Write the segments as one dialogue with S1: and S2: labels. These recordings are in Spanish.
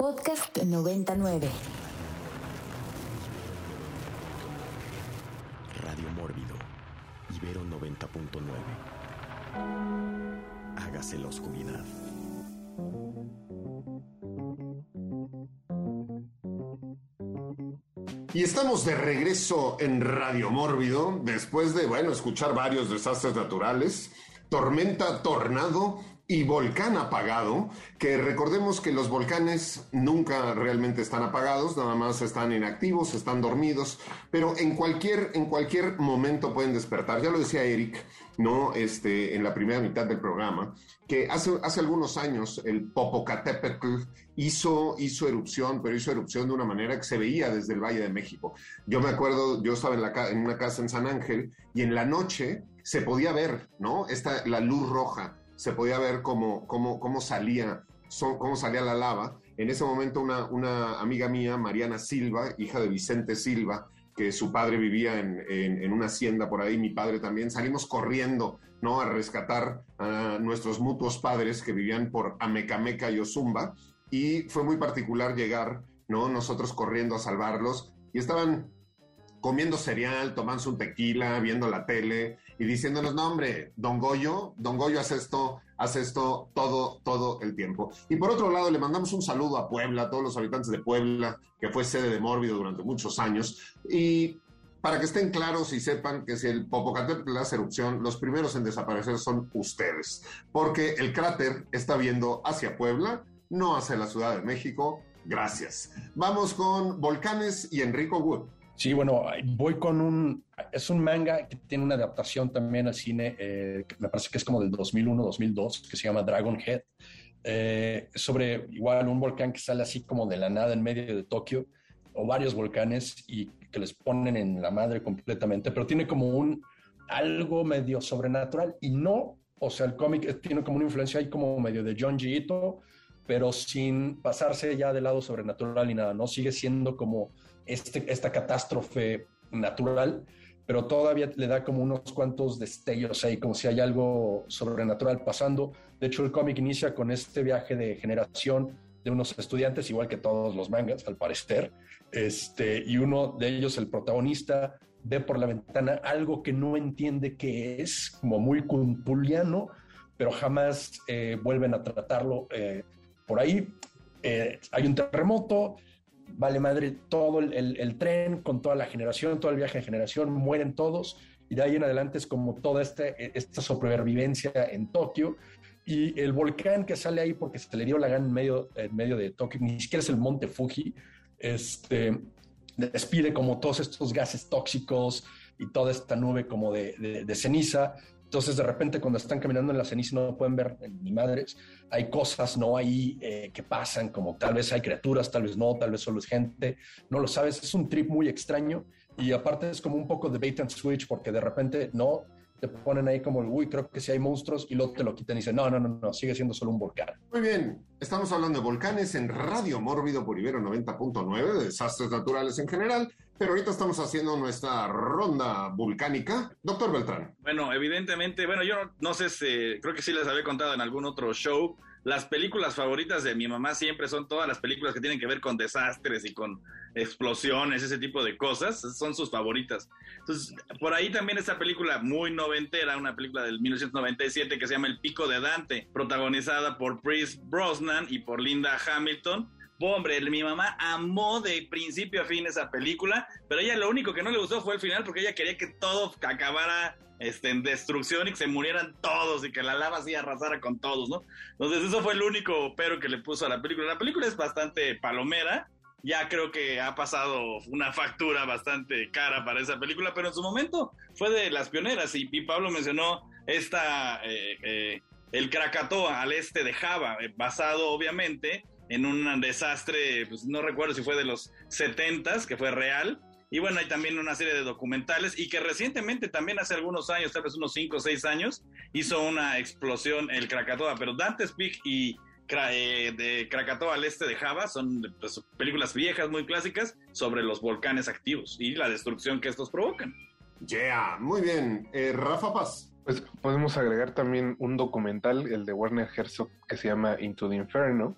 S1: Podcast 99.
S2: Radio Mórbido, Ibero 90.9. Hágase la oscuridad.
S3: Y estamos de regreso en Radio Mórbido, después de, bueno, escuchar varios desastres naturales, tormenta, tornado y volcán apagado, que recordemos que los volcanes nunca realmente están apagados, nada más están inactivos, están dormidos, pero en cualquier, en cualquier momento pueden despertar. Ya lo decía Eric, ¿no? Este, en la primera mitad del programa, que hace, hace algunos años el Popocatépetl hizo, hizo erupción, pero hizo erupción de una manera que se veía desde el Valle de México. Yo me acuerdo, yo estaba en, la, en una casa en San Ángel y en la noche se podía ver, ¿no? Esta, la luz roja se podía ver cómo, cómo, cómo salía cómo salía la lava. En ese momento una, una amiga mía, Mariana Silva, hija de Vicente Silva, que su padre vivía en, en, una hacienda por ahí, mi padre también, salimos corriendo, ¿no? A rescatar a nuestros mutuos padres que vivían por Amecameca y Ozumba. Y fue muy particular llegar, ¿no? Nosotros corriendo a salvarlos y estaban comiendo cereal, tomándose un tequila, viendo la tele y diciéndonos, no, hombre, don Goyo, don Goyo hace esto, hace esto todo, todo el tiempo. Y por otro lado, le mandamos un saludo a Puebla, a todos los habitantes de Puebla, que fue sede de Mórbido durante muchos años. Y para que estén claros y sepan que si el Popocatépetl hace erupción, los primeros en desaparecer son ustedes, porque el cráter está viendo hacia Puebla, no hacia la Ciudad de México. Gracias. Vamos con Volcanes y Enrico Wood.
S4: Sí, bueno, voy con un... Es un manga que tiene una adaptación también al cine, eh, me parece que es como del 2001-2002, que se llama Dragon Head, eh, sobre igual un volcán que sale así como de la nada en medio de Tokio, o varios volcanes, y que les ponen en la madre completamente, pero tiene como un algo medio sobrenatural, y no, o sea, el cómic tiene como una influencia ahí como medio de John G. pero sin pasarse ya del lado sobrenatural ni nada, ¿no? Sigue siendo como este, esta catástrofe natural, pero todavía le da como unos cuantos destellos ahí, como si hay algo sobrenatural pasando. De hecho, el cómic inicia con este viaje de generación de unos estudiantes, igual que todos los mangas, al parecer, este, y uno de ellos, el protagonista, ve por la ventana algo que no entiende qué es, como muy cumpuliano, pero jamás eh, vuelven a tratarlo eh, por ahí. Eh, hay un terremoto, vale madre todo el, tren con toda la generación, todo el viaje de generación, mueren todos y de ahí en adelante es como toda este, esta sobrevivencia en Tokio y el volcán que sale ahí porque se le dio la gana en medio, en medio de Tokio, ni siquiera es el monte Fuji, este, despide como todos estos gases tóxicos y toda esta nube como de ceniza entonces, de repente, cuando están caminando en la ceniza no pueden ver ni madres. Hay cosas, no hay eh, que pasan, como tal vez hay criaturas, tal vez no, tal vez solo es gente. No lo sabes. Es un trip muy extraño y aparte es como un poco de bait and switch porque de repente no te ponen ahí como, uy, creo que sí hay monstruos y luego te lo quitan y dicen, no, no, no, no, sigue siendo solo un volcán.
S3: Muy bien, estamos hablando de volcanes en Radio Mórbido por Ibero 90.9, de desastres naturales en general, pero ahorita estamos haciendo nuestra ronda volcánica. Doctor Beltrán.
S5: Bueno, evidentemente, bueno, yo no sé si, creo que sí les había contado en algún otro show, las películas favoritas de mi mamá siempre son todas las películas que tienen que ver con desastres y con explosiones, ese tipo de cosas, son sus favoritas. Entonces, por ahí también esta película muy noventera, una película del 1997 que se llama El Pico de Dante, protagonizada por Chris Brosnan y por Linda Hamilton. Hombre, mi mamá amó de principio a fin esa película, pero ella lo único que no le gustó fue el final porque ella quería que todo acabara este, en destrucción y que se murieran todos y que la lava así arrasara con todos, ¿no? Entonces eso fue el único pero que le puso a la película. La película es bastante palomera, ya creo que ha pasado una factura bastante cara para esa película, pero en su momento fue de las pioneras y, Pablo mencionó esta, eh, eh, el Krakatoa al este de Java, eh, basado obviamente en un desastre, pues no recuerdo si fue de los 70 que fue real, y bueno, hay también una serie de documentales y que recientemente, también hace algunos años, tal vez unos 5 o 6 años, hizo una explosión el Krakatoa. Pero Dante's Peak y eh, de Krakatoa al este de Java son pues, películas viejas, muy clásicas, sobre los volcanes activos y la destrucción que estos provocan.
S3: Yeah, muy bien. Eh, Rafa Paz.
S6: Pues podemos agregar también un documental, el de Warner Herzog, que se llama Into the Inferno,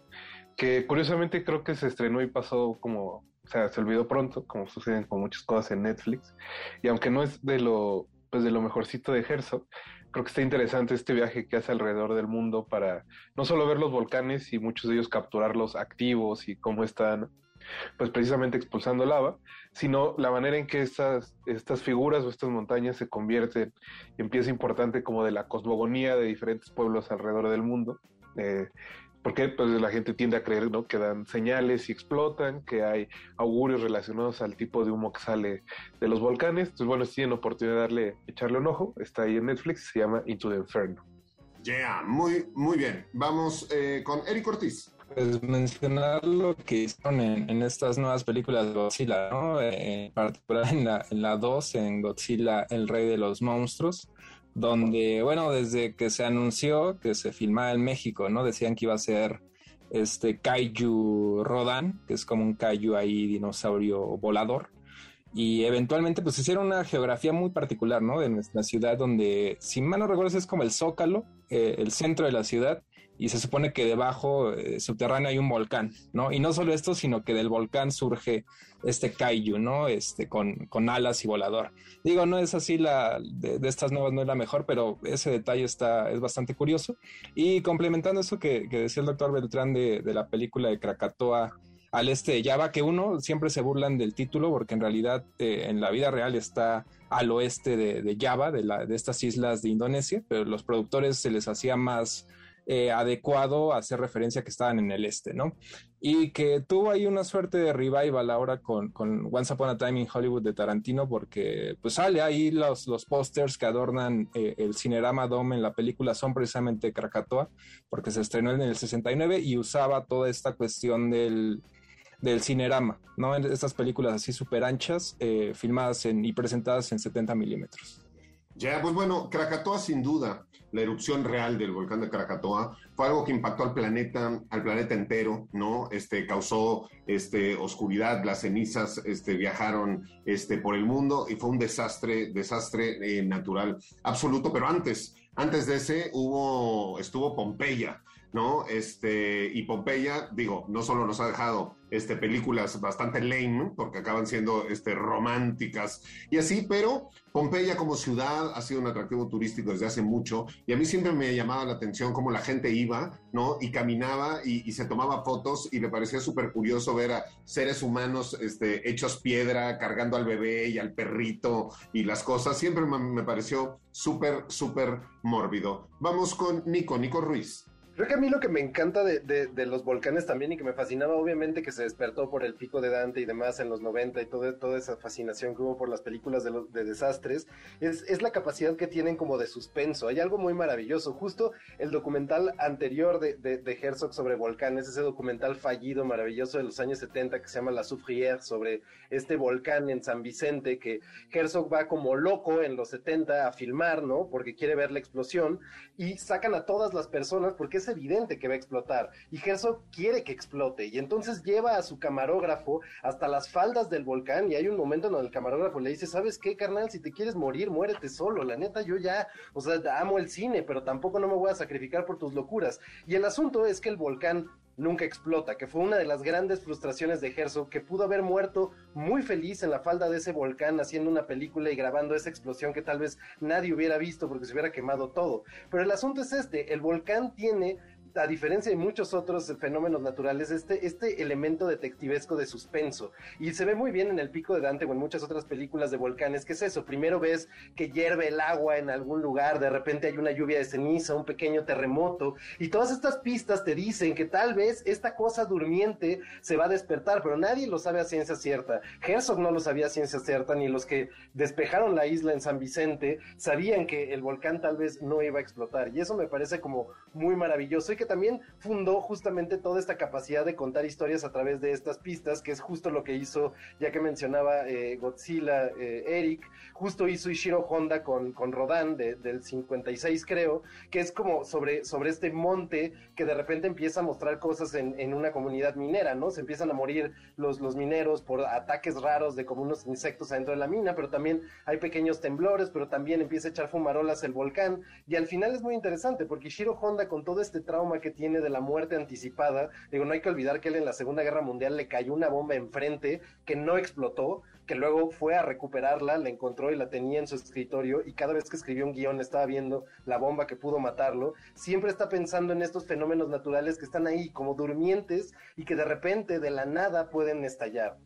S6: que curiosamente creo que se estrenó y pasó como, o sea, se olvidó pronto, como suceden con muchas cosas en Netflix, y aunque no es de lo, pues de lo mejorcito de Herzog, creo que está interesante este viaje que hace alrededor del mundo para no solo ver los volcanes y muchos de ellos capturarlos activos y cómo están pues precisamente expulsando lava, sino la manera en que estas, estas figuras o estas montañas se convierten en pieza importante como de la cosmogonía de diferentes pueblos alrededor del mundo. Eh, porque pues, la gente tiende a creer ¿no? que dan señales y explotan, que hay augurios relacionados al tipo de humo que sale de los volcanes. Entonces, bueno, si tienen oportunidad de darle, echarle un ojo, está ahí en Netflix, se llama Into the Inferno.
S3: Yeah, muy, muy bien. Vamos eh, con Eric Ortiz.
S7: Pues mencionar lo que hicieron en, estas nuevas películas de Godzilla, ¿no? Eh, en particular en la, en la 2, en Godzilla, el rey de los monstruos, donde, bueno, desde que se anunció que se filmaba en México, ¿no? Decían que iba a ser este Kaiju Rodan, que es como un Kaiju ahí dinosaurio volador. Y eventualmente pues hicieron una geografía muy particular, ¿no? De nuestra ciudad donde, si mal no recuerdo, es como el Zócalo, eh, el centro de la ciudad, y se supone que debajo, eh, subterráneo, hay un volcán, ¿no? Y no solo esto, sino que del volcán surge este kaiju, ¿no? Este, con, con alas y volador. Digo, no es así la, de, estas nuevas no es la mejor, pero ese detalle está, es bastante curioso. Y complementando eso que, decía el doctor Beltrán de, de la película de Krakatoa, al este de Java, que uno siempre se burlan del título porque en realidad eh, en la vida real está al oeste de, de Java, de, la, de estas islas de Indonesia, pero los productores se les hacía más eh, adecuado a hacer referencia que estaban en el este, ¿no? Y que tuvo ahí una suerte de revival ahora con, con Once Upon a Time in Hollywood de Tarantino, porque pues sale ahí los, los pósters que adornan eh, el Cinerama Dome en la película son precisamente Krakatoa, porque se estrenó en el 69 y usaba toda esta cuestión del, del cinerama, ¿no? Estas películas así súper anchas, eh, filmadas en, y presentadas en 70 milímetros.
S3: Ya, pues bueno, Krakatoa sin duda la erupción real del volcán de Krakatoa fue algo que impactó al planeta, al planeta entero, ¿no? Este, causó este, oscuridad, las cenizas este, viajaron este, por el mundo y fue un desastre, desastre eh, natural absoluto. Pero antes, antes de ese hubo, estuvo Pompeya, ¿no? Este, y Pompeya, digo, no solo nos ha dejado este, películas bastante lame, porque acaban siendo este, románticas y así, pero Pompeya como ciudad ha sido un atractivo turístico desde hace mucho y a mí siempre me llamaba la atención cómo la gente iba, ¿no? Y caminaba y, se tomaba fotos y le parecía súper curioso ver a seres humanos este, hechos piedra, cargando al bebé y al perrito y las cosas. Siempre me, me pareció súper, súper mórbido. Vamos con Nico, Nico Ruiz.
S8: Creo que a mí lo que me encanta de, de, de, los volcanes también y que me fascinaba, obviamente que se despertó por el pico de Dante y demás en los 90 y todo, toda esa fascinación que hubo por las películas de, los, de desastres, es, es, la capacidad que tienen como de suspenso. Hay algo muy maravilloso. Justo el documental anterior de, de Herzog sobre volcanes, ese documental fallido, maravilloso de los años 70 que se llama La Soufrière, sobre este volcán en San Vicente, que Herzog va como loco en los 70 a filmar, ¿no? Porque quiere ver la explosión y sacan a todas las personas porque es evidente que va a explotar y Herzog quiere que explote y entonces lleva a su camarógrafo hasta las faldas del volcán y hay un momento en donde el camarógrafo le dice, ¿sabes qué, carnal? Si te quieres morir, muérete solo. La neta, yo ya, o sea, amo el cine, pero tampoco no me voy a sacrificar por tus locuras. Y el asunto es que el volcán nunca explota, que fue una de las grandes frustraciones de Herzog, que pudo haber muerto muy feliz en la falda de ese volcán haciendo una película y grabando esa explosión que tal vez nadie hubiera visto porque se hubiera quemado todo. Pero el asunto es este, el volcán tiene a diferencia de muchos otros fenómenos naturales, este, este elemento detectivesco de suspenso. Y se ve muy bien en El Pico de Dante o en muchas otras películas de volcanes, que es eso. Primero ves que hierve el agua en algún lugar, de repente hay una lluvia de ceniza, un pequeño terremoto, y todas estas pistas te dicen que tal vez esta cosa durmiente se va a despertar, pero nadie lo sabe a ciencia cierta. Herzog no lo sabía a ciencia cierta, ni los que despejaron la isla en San Vicente sabían que el volcán tal vez no iba a explotar. Y eso me parece como muy maravilloso también fundó justamente toda esta capacidad de contar historias a través de estas pistas, que es justo lo que hizo, ya que mencionaba eh, Godzilla, eh, Eric, justo hizo Ishiro Honda con, con Rodan de, del 56 creo, que es como sobre, sobre este monte que de repente empieza a mostrar cosas en, en una comunidad minera, ¿no? Se empiezan a morir los, los mineros por ataques raros de como unos insectos adentro de la mina, pero también hay pequeños temblores, pero también empieza a echar fumarolas el volcán, y al final es muy interesante porque Ishiro Honda con todo este trauma que tiene de la muerte anticipada. Digo, no hay que olvidar que él en la Segunda Guerra Mundial le cayó una bomba enfrente que no explotó, que luego fue a recuperarla, la encontró y la tenía en su escritorio y cada vez que escribió un guion estaba viendo la bomba que pudo matarlo. Siempre está pensando en estos fenómenos naturales que están ahí como durmientes y que de repente de la nada pueden estallar.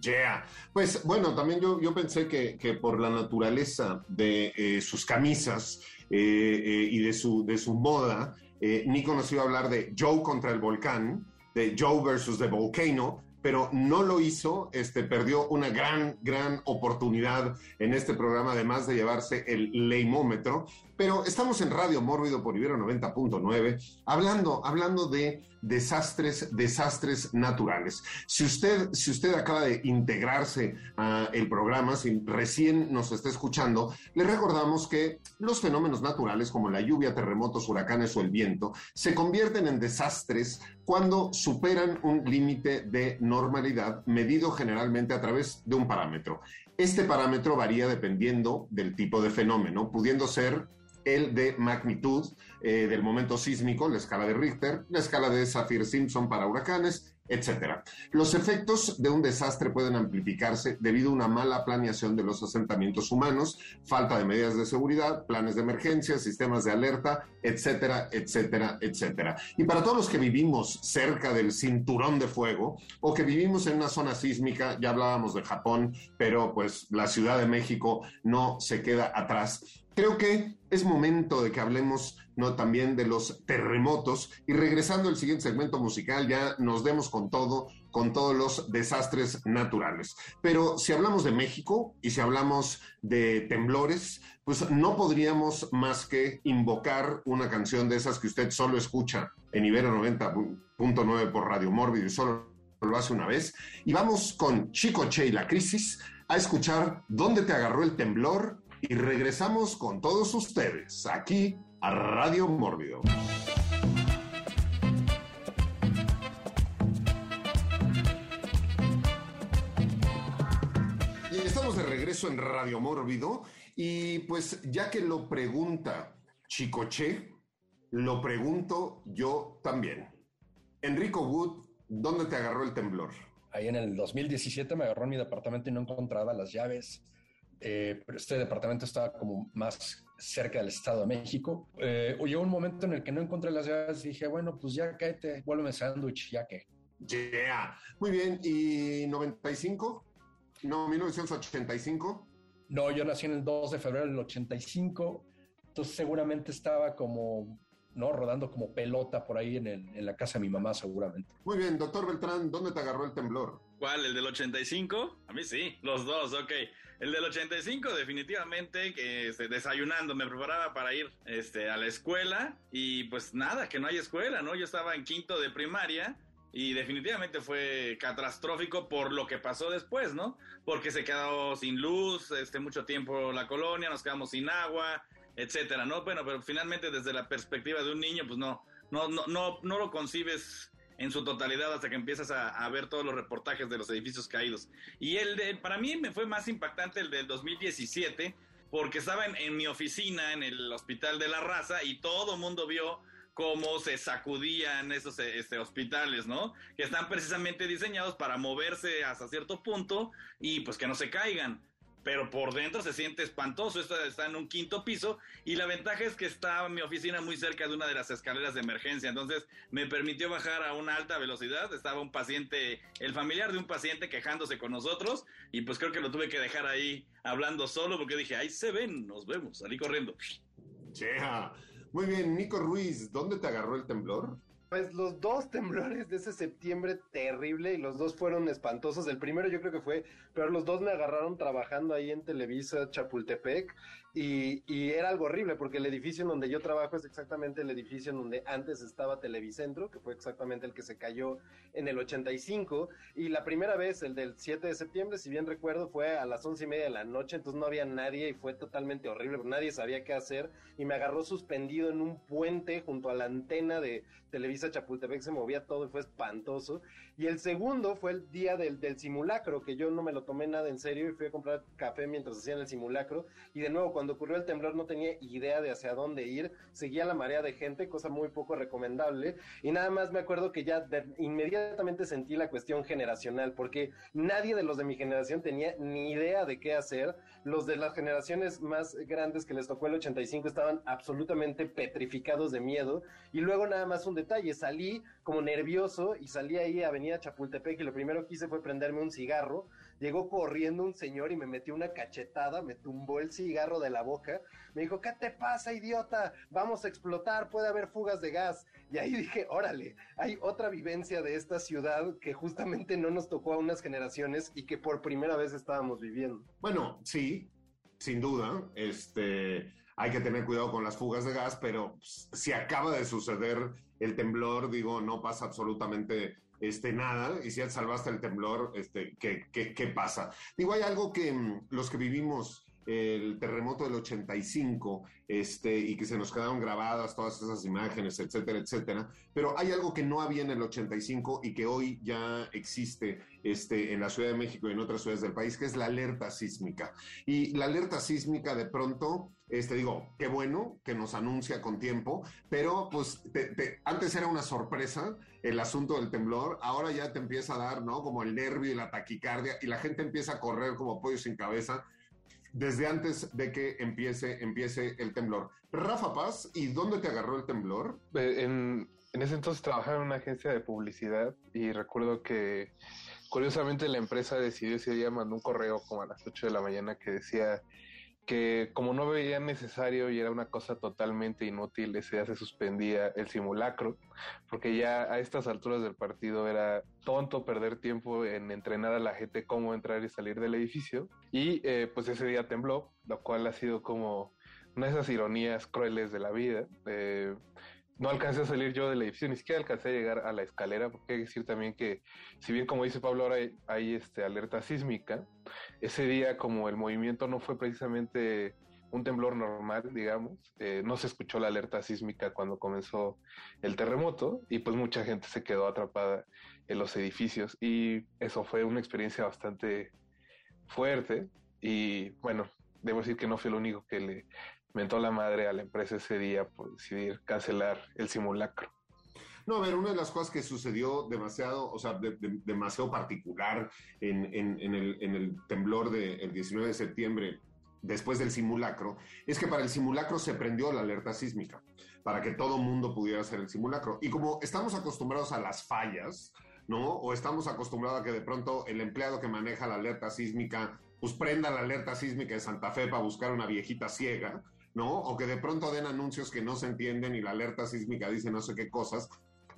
S3: Yeah. Pues bueno, también yo, yo pensé que, que por la naturaleza de eh, sus camisas eh, eh, y de su, de su moda, Nico nos iba a hablar de Joe contra el volcán, de Joe versus The Volcano, pero no lo hizo, este, perdió una gran, gran oportunidad en este programa, además de llevarse el leimómetro. Pero estamos en Radio Mórbido por Ibero 90.9, hablando, hablando de desastres, desastres naturales. Si usted, si usted acaba de integrarse al programa, si recién nos está escuchando, le recordamos que los fenómenos naturales como la lluvia, terremotos, huracanes o el viento se convierten en desastres cuando superan un límite de normalidad medido generalmente a través de un parámetro. Este parámetro varía dependiendo del tipo de fenómeno, pudiendo ser el de magnitud eh, del momento sísmico, la escala de Richter, la escala de Saffir-Simpson para huracanes, etc. Los efectos de un desastre pueden amplificarse debido a una mala planeación de los asentamientos humanos, falta de medidas de seguridad, planes de emergencia, sistemas de alerta, etcétera, etcétera, etcétera. Y para todos los que vivimos cerca del cinturón de fuego o que vivimos en una zona sísmica, ya hablábamos de Japón, pero pues la Ciudad de México no se queda atrás. Creo que es momento de que hablemos ¿no? también de los terremotos y regresando al siguiente segmento musical ya nos demos con todo, con todos los desastres naturales. Pero si hablamos de México y si hablamos de temblores, pues no podríamos más que invocar una canción de esas que usted solo escucha en Ibero 90.9 por Radio Mórbido y solo lo hace una vez. Y vamos con Chico Che y la crisis a escuchar ¿Dónde te agarró el temblor? Y regresamos con todos ustedes aquí a Radio Mórbido. Y estamos de regreso en Radio Mórbido y pues ya que lo pregunta Chicoche, lo pregunto yo también. Enrico Wood, ¿dónde te agarró el temblor?
S4: Ahí en el 2017 me agarró en mi departamento y no encontraba las llaves eh, pero este departamento estaba como más cerca del Estado de México. Eh, llegó un momento en el que no encontré las llaves y dije, bueno, pues ya cáete, vuélveme sándwich, ya que.
S3: Yeah. Muy bien, ¿y 95? No, 1985.
S4: No, yo nací en el 2 de febrero del 85, entonces seguramente estaba como, ¿no? Rodando como pelota por ahí en, en la casa de mi mamá, seguramente.
S3: Muy bien, doctor Beltrán, ¿dónde te agarró el temblor?
S5: ¿Cuál? ¿El del 85? A mí sí, los dos, ok. El del 85 definitivamente que este, desayunando me preparaba para ir este, a la escuela y pues nada, que no hay escuela, ¿no? Yo estaba en quinto de primaria y definitivamente fue catastrófico por lo que pasó después, ¿no? Porque se quedó sin luz, este, mucho tiempo la colonia, nos quedamos sin agua, etcétera, ¿no? Bueno, pero finalmente desde la perspectiva de un niño, pues no, no, no, no, no lo concibes en su totalidad hasta que empiezas a, ver todos los reportajes de los edificios caídos. Y el de, para mí me fue más impactante el del 2017, porque estaba en, mi oficina en el Hospital de la Raza y todo mundo vio cómo se sacudían esos este, hospitales, ¿no? Que están precisamente diseñados para moverse hasta cierto punto y pues que no se caigan pero por dentro se siente espantoso. Esto está en un quinto piso y la ventaja es que está mi oficina muy cerca de una de las escaleras de emergencia. Entonces me permitió bajar a una alta velocidad. Estaba un paciente, el familiar de un paciente quejándose con nosotros y pues creo que lo tuve que dejar ahí hablando solo porque dije, ahí se ven, nos vemos, salí corriendo.
S3: Yeah. Muy bien, Nico Ruiz, ¿dónde te agarró el temblor?
S8: Pues los dos temblores de ese septiembre terrible y los dos fueron espantosos. El primero yo creo que fue, pero los dos me agarraron trabajando ahí en Televisa Chapultepec y, y, era algo horrible porque el edificio en donde yo trabajo es exactamente el edificio en donde antes estaba Televicentro, que fue exactamente el que se cayó en el 85. Y la primera vez, el del 7 de septiembre, si bien recuerdo, fue a las once y media de la noche, entonces no había nadie y fue totalmente horrible, nadie sabía qué hacer y me agarró suspendido en un puente junto a la antena de Televisa Chapultepec se movía todo y fue espantoso. Y el segundo fue el día del, del simulacro, que yo no me lo tomé nada en serio y fui a comprar café mientras hacían el simulacro. Y de nuevo, cuando ocurrió el temblor no tenía idea de hacia dónde ir, seguía la marea de gente, cosa muy poco recomendable. Y nada más me acuerdo que ya de- inmediatamente sentí la cuestión generacional, porque nadie de los de mi generación tenía ni idea de qué hacer. Los de las generaciones más grandes que les tocó el 85 estaban absolutamente petrificados de miedo. Y luego nada más un detalle, salí como nervioso y salí ahí a Avenida Chapultepec y lo primero que hice fue prenderme un cigarro. Llegó corriendo un señor y me metió una cachetada, me tumbó el cigarro de la boca. Me dijo, ¿qué te pasa, idiota? Vamos a explotar, puede haber fugas de gas. Y ahí dije, órale, hay otra vivencia de esta ciudad que justamente no nos tocó a unas generaciones y que por primera vez estábamos viviendo.
S3: Bueno, sí, sin duda. Este, hay que tener cuidado con las fugas de gas, pero pues, si acaba de suceder el temblor, digo, no pasa absolutamente este, nada. Y si ya salvaste el temblor, este, ¿qué, qué, qué pasa? Digo, hay algo que mm, los que vivimos el terremoto del 85, este, y que se nos quedaron grabadas todas esas imágenes, etcétera, etcétera. Pero hay algo que no había en el 85 y que hoy ya existe este, en la Ciudad de México y en otras ciudades del país, que es la alerta sísmica. Y la alerta sísmica de pronto, este, digo, qué bueno que nos anuncia con tiempo, pero pues te- te- antes era una sorpresa el asunto del temblor, ahora ya te empieza a dar, ¿no? Como el nervio y la taquicardia y la gente empieza a correr como pollo sin cabeza desde antes de que empiece, empiece el temblor. Rafa Paz, ¿y dónde te agarró el temblor?
S6: Eh, En, en ese entonces trabajaba en una agencia de publicidad y recuerdo que curiosamente la empresa decidió ese día, mandó un correo como a las 8 de la mañana que decía que como no veía necesario y era una cosa totalmente inútil, ese día se suspendía el simulacro, porque ya a estas alturas del partido era tonto perder tiempo en entrenar a la gente cómo entrar y salir del edificio. Y eh, pues ese día tembló, lo cual ha sido como una de esas ironías crueles de la vida. Eh, no alcancé a salir yo del edificio, ni siquiera alcancé a llegar a la escalera, porque hay que decir también que, si bien como dice Pablo, ahora hay, este, alerta sísmica, ese día como el movimiento no fue precisamente un temblor normal, digamos, eh, no se escuchó la alerta sísmica cuando comenzó el terremoto y pues mucha gente se quedó atrapada en los edificios y eso fue una experiencia bastante fuerte y bueno, debo decir que no fui el único que le mentó la madre a la empresa ese día por decidir cancelar el simulacro.
S3: No, a ver, una de las cosas que sucedió demasiado, o sea, de- de- demasiado particular en, en- el, en el temblor del 19 de septiembre, después del simulacro, es que para el simulacro se prendió la alerta sísmica, para que todo mundo pudiera hacer el simulacro. Y como estamos acostumbrados a las fallas, ¿no? O estamos acostumbrados a que de pronto el empleado que maneja la alerta sísmica, pues prenda la alerta sísmica de Santa Fe para buscar una viejita ciega, O que de pronto den anuncios que no se entienden y la alerta sísmica dice no sé qué cosas.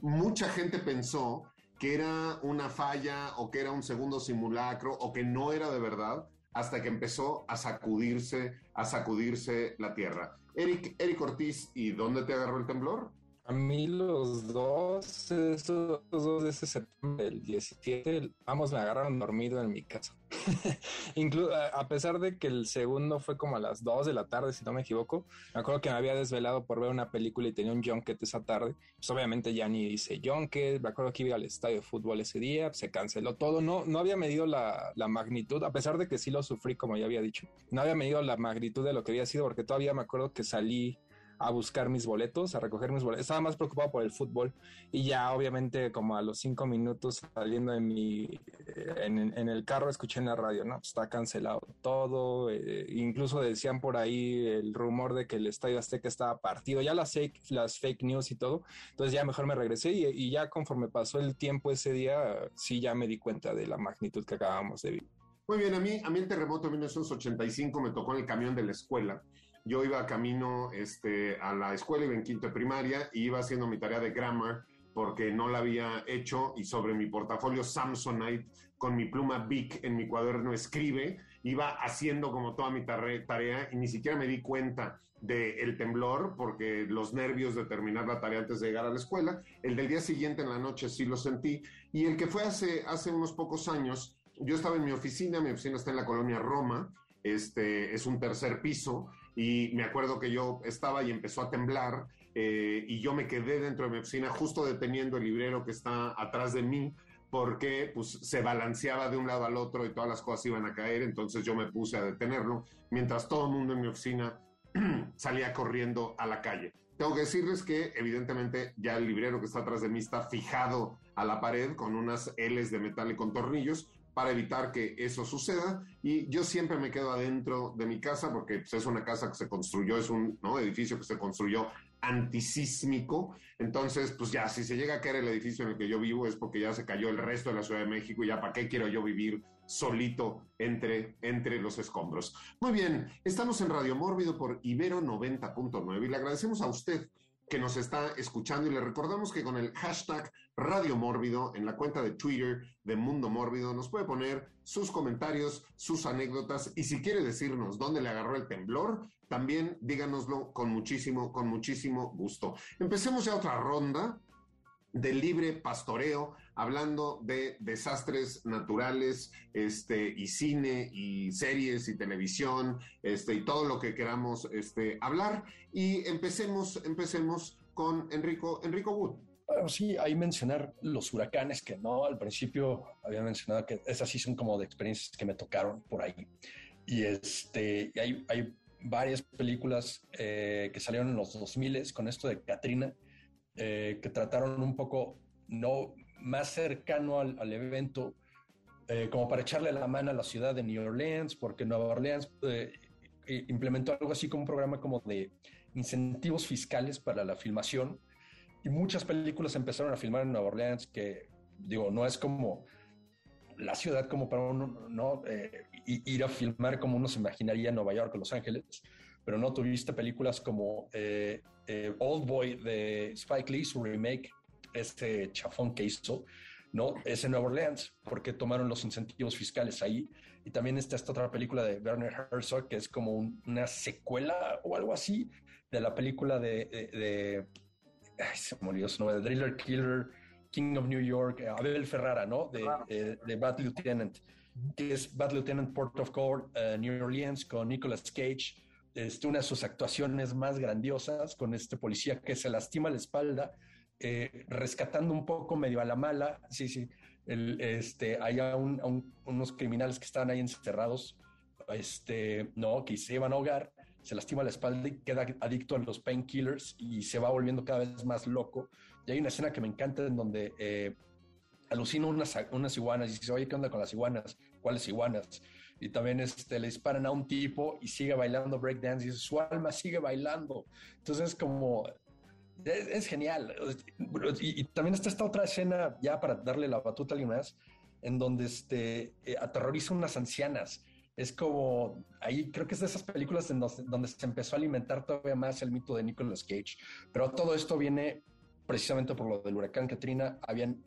S3: Mucha gente pensó que era una falla o que era un segundo simulacro o que no era de verdad hasta que empezó a sacudirse, a sacudirse la tierra. Eric, Eric Ortiz, ¿y dónde te agarró el temblor?
S7: A mí los dos, esos dos de ese septiembre del 17, ambos me agarraron dormido en mi casa. Inclu- a a pesar de que el segundo fue como a las 2 de la tarde, si no me equivoco, me acuerdo que me había desvelado por ver una película y tenía un junket esa tarde. Pues obviamente ya ni hice junket, me acuerdo que iba al estadio de fútbol ese día, se canceló todo. No, no había medido la, la magnitud, a pesar de que sí lo sufrí, como ya había dicho. No había medido la magnitud de lo que había sido, porque todavía me acuerdo que salí a buscar mis boletos, a recoger mis boletos. Estaba más preocupado por el fútbol y ya obviamente como a los cinco minutos saliendo de mi, eh, en, el carro escuché en la radio, ¿no? Está cancelado todo, eh, incluso decían por ahí el rumor de que el Estadio Azteca estaba partido, ya las fake, las fake news y todo, entonces ya mejor me regresé y, y ya conforme pasó el tiempo ese día, sí ya me di cuenta de la magnitud que acabamos de vivir.
S3: Muy bien, a mí, a mí el terremoto de 1985 me tocó en el camión de la escuela. Yo iba camino este, a la escuela, iba en quinto de primaria y iba haciendo mi tarea de grammar porque no la había hecho y sobre mi portafolio Samsonite con mi pluma Bic en mi cuaderno escribe, iba haciendo como toda mi tare- tarea y ni siquiera me di cuenta del temblor porque los nervios de terminar la tarea antes de llegar a la escuela, el del día siguiente en la noche sí lo sentí y el que fue hace, hace unos pocos años, yo estaba en mi oficina, mi oficina está en la colonia Roma, este es un tercer piso y me acuerdo que yo estaba y empezó a temblar eh, y yo me quedé dentro de mi oficina justo deteniendo el librero que está atrás de mí porque pues, se balanceaba de un lado al otro y todas las cosas iban a caer, entonces yo me puse a detenerlo, mientras todo el mundo en mi oficina salía corriendo a la calle. Tengo que decirles que evidentemente ya el librero que está atrás de mí está fijado a la pared con unas L's de metal y con tornillos para evitar que eso suceda y yo siempre me quedo adentro de mi casa porque pues, es una casa que se construyó, es un ¿no? edificio que se construyó antisísmico. Entonces, pues ya, si se llega a caer el edificio en el que yo vivo es porque ya se cayó el resto de la Ciudad de México y ya para qué quiero yo vivir solito entre, entre los escombros. Muy bien, estamos en Radio Mórbido por Ibero 90.9 y le agradecemos a usted que nos está escuchando. Y le recordamos que con el hashtag Radio Mórbido en la cuenta de Twitter de Mundo Mórbido nos puede poner sus comentarios, sus anécdotas. Y si quiere decirnos dónde le agarró el temblor, también díganoslo con muchísimo, con muchísimo gusto. Empecemos ya otra ronda de libre pastoreo, hablando de desastres naturales, este, y cine, y series, y televisión, este, y todo lo que queramos este, hablar. Y empecemos, empecemos con Enrico, Enrico Wood.
S4: Bueno, sí, ahí mencionar los huracanes, que no, al principio había mencionado que esas sí son como de experiencias que me tocaron por ahí. Y este, hay, hay varias películas eh, que salieron en los 2000 con esto de Katrina, eh, que trataron un poco no más cercano al, evento, eh, como para echarle la mano a la ciudad de New Orleans, porque Nueva Orleans eh, implementó algo así como un programa como de incentivos fiscales para la filmación, y muchas películas empezaron a filmar en Nueva Orleans, que digo, no es como la ciudad como para uno, ¿no? ir a filmar como uno se imaginaría en Nueva York o Los Ángeles, pero no tuviste películas como eh, eh, Old Boy de Spike Lee, su remake, este chafón que hizo, ¿no? Es en Nueva Orleans, porque tomaron los incentivos fiscales ahí. Y también está esta otra película de Werner Herzog, que es como una secuela o algo así de la película de. de, ay, se murió su nombre, de Driller Killer, King of New York, Abel Ferrara, ¿no? De, eh, de Bad Lieutenant, que es Bad Lieutenant Port of Call, New Orleans, con Nicolas Cage este, una de sus actuaciones más grandiosas con este policía que se lastima la espalda, eh, rescatando un poco medio a la mala, sí, sí, este, hay unos criminales que están ahí encerrados, este, no, que se iban a ahogar, se lastima la espalda y queda adicto a los painkillers y se va volviendo cada vez más loco. Y hay una escena que me encanta en donde eh, alucina unas, unas iguanas y dice, oye, ¿qué onda con las iguanas? ¿Cuáles iguanas? y también este, le disparan a un tipo y sigue bailando breakdance y su alma sigue bailando. Entonces, como es, genial. Y, también está esta otra escena, ya para darle la batuta a alguien más, en donde este, eh, aterroriza unas ancianas. Es como, ahí creo que es de esas películas en donde, se empezó a alimentar todavía más el mito de Nicolas Cage. Pero todo esto viene precisamente por lo del huracán Katrina. Habían,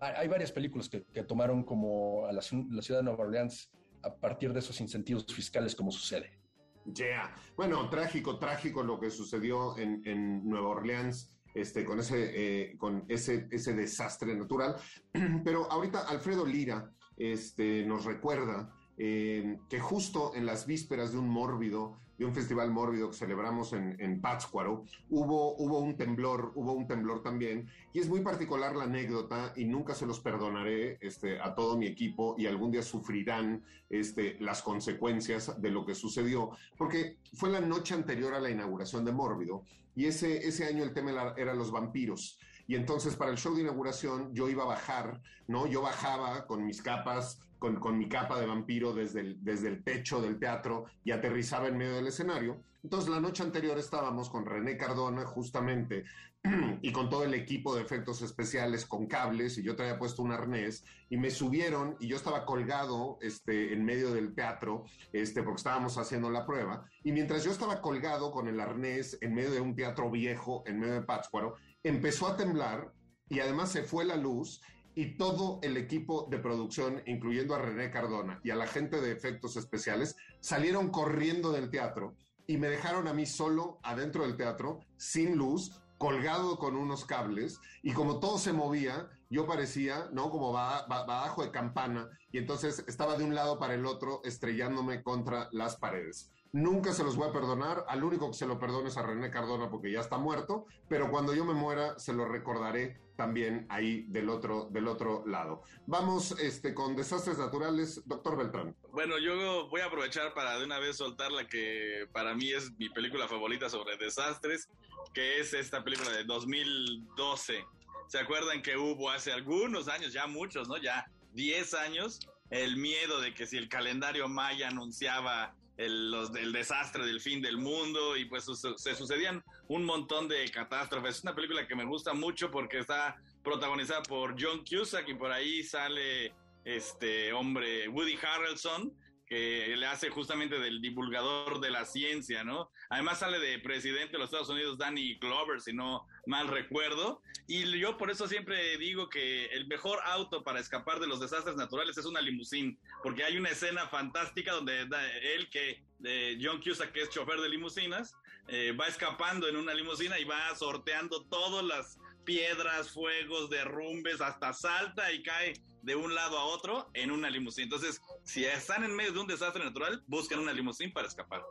S4: hay varias películas que, tomaron como a la, la ciudad de Nueva Orleans a partir de esos incentivos fiscales como sucede.
S3: Ya, bueno, trágico, trágico lo que sucedió en, Nueva Orleans. Este, con ese, eh, con ese, ese desastre natural. Pero ahorita Alfredo Lira este, nos recuerda eh, que justo en las vísperas de un mórbido, de un festival mórbido que celebramos en, en Pátzcuaro, hubo, hubo un temblor, hubo un temblor también, y es muy particular la anécdota, y nunca se los perdonaré este, a todo mi equipo, y algún día sufrirán este, las consecuencias de lo que sucedió, porque fue la noche anterior a la inauguración de Mórbido, y ese, ese año el tema era, era los vampiros. Y entonces para el show de inauguración yo iba a bajar, ¿no? Yo bajaba con mis capas con, mi capa de vampiro desde el, desde el techo del teatro y aterrizaba en medio del escenario. Entonces la noche anterior estábamos con René Cardona justamente y con todo el equipo de efectos especiales con cables y yo traía puesto un arnés y me subieron y yo estaba colgado este, en medio del teatro este, porque estábamos haciendo la prueba y mientras yo estaba colgado con el arnés en medio de un teatro viejo, en medio de Pátzcuaro, empezó a temblar y además se fue la luz y todo el equipo de producción, incluyendo a René Cardona y a la gente de efectos especiales, salieron corriendo del teatro y me dejaron a mí solo adentro del teatro, sin luz, colgado con unos cables y como todo se movía, yo parecía, ¿no? Como bajo de campana y entonces estaba de un lado para el otro estrellándome contra las paredes. Nunca se los voy a perdonar. Al único que se lo perdono es a René Cardona porque ya está muerto, pero cuando yo me muera se lo recordaré también ahí del otro, del otro lado. Vamos este, con desastres naturales, doctor Beltrán.
S5: Bueno, yo voy a aprovechar para de una vez soltar la que para mí es mi película favorita sobre desastres, que es esta película de 2012. ¿Se acuerdan que hubo hace algunos años, ya muchos, ¿no? Ya 10 años, el miedo de que si el calendario maya anunciaba el, los, el desastre del fin del mundo y pues se sucedían un montón de catástrofes. Es una película que me gusta mucho porque está protagonizada por John Cusack y por ahí sale este hombre Woody Harrelson que le hace justamente del divulgador de la ciencia, ¿no? Además sale de presidente de los Estados Unidos Danny Glover, si no mal recuerdo, y yo por eso siempre digo que el mejor auto para escapar de los desastres naturales es una limusín, porque hay una escena fantástica donde él que John Cusack, que es chofer de limusinas, eh, va escapando en una limusina y va sorteando todas las piedras, fuegos, derrumbes, hasta salta y cae de un lado a otro en una limusina. Entonces, si están en medio de un desastre natural, buscan una limusina para escapar.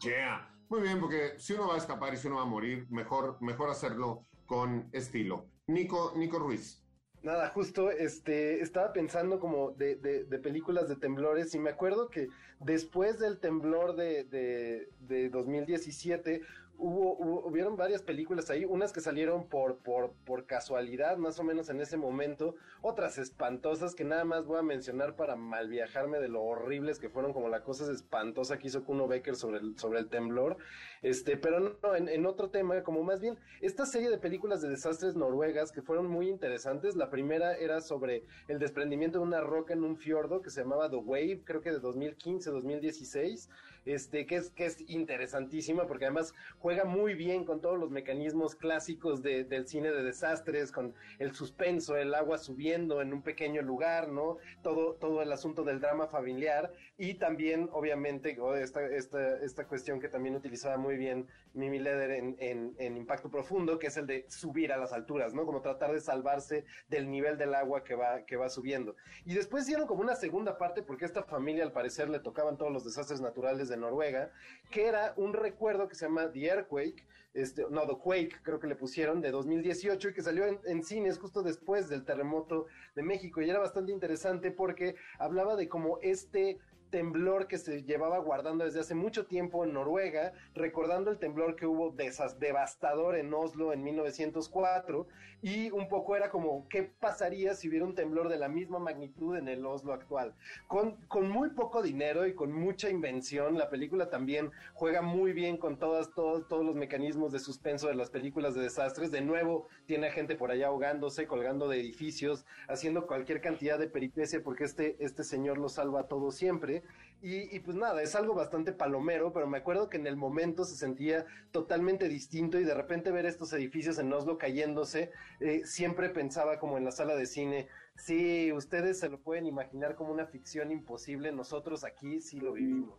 S3: Yeah. Muy bien, porque si uno va a escapar y si uno va a morir, mejor, mejor hacerlo con estilo. Nico, Nico Ruiz.
S8: Nada, justo este, estaba pensando como de, de, películas de temblores y me acuerdo que después del temblor de, de, de 2017 hubo, hubieron varias películas ahí, unas que salieron por, por, por casualidad, más o menos en ese momento, otras espantosas que nada más voy a mencionar para mal viajarme de lo horribles que fueron, como la cosa espantosa que hizo Kuno Becker sobre el, sobre el temblor, este, pero no, en, en otro tema, como más bien, esta serie de películas de desastres noruegas que fueron muy interesantes, la primera era sobre el desprendimiento de una roca en un fiordo que se llamaba The Wave, creo que de 2015, 2016, este, que es, que es interesantísima porque además juega muy bien con todos los mecanismos clásicos del cine de desastres, con el suspenso, el agua subiendo en un pequeño lugar, ¿no? Todo, todo el asunto del drama familiar y también, obviamente, esta, esta, esta cuestión que también utilizaba muy bien Mimi Leder en, Impacto Profundo, que es el de subir a las alturas, ¿no? Como tratar de salvarse del nivel del agua que va, que va subiendo. Y después hicieron como una segunda parte, porque a esta familia al parecer le tocaban todos los desastres naturales de Noruega, que era un recuerdo que se llama The Earthquake, este, no, The Quake, creo que le pusieron, de 2018 y que salió en, en, cines justo después del terremoto de México. Y era bastante interesante porque hablaba de cómo este temblor que se llevaba guardando desde hace mucho tiempo en Noruega, recordando el temblor que hubo devastador en Oslo en 1904, y un poco era como, ¿qué pasaría si hubiera un temblor de la misma magnitud en el Oslo actual? Con, con muy poco dinero y con mucha invención, la película también juega muy bien con todas, todos, todos los mecanismos de suspenso de las películas de desastres. De nuevo, tiene a gente por allá ahogándose, colgando de edificios, haciendo cualquier cantidad de peripecia, porque este, este señor lo salva a todo siempre. Y, pues nada, es algo bastante palomero, pero me acuerdo que en el momento se sentía totalmente distinto y de repente ver estos edificios en Oslo cayéndose, eh, siempre pensaba como en la sala de cine, sí, ustedes se lo pueden imaginar como una ficción imposible, nosotros aquí sí lo vivimos.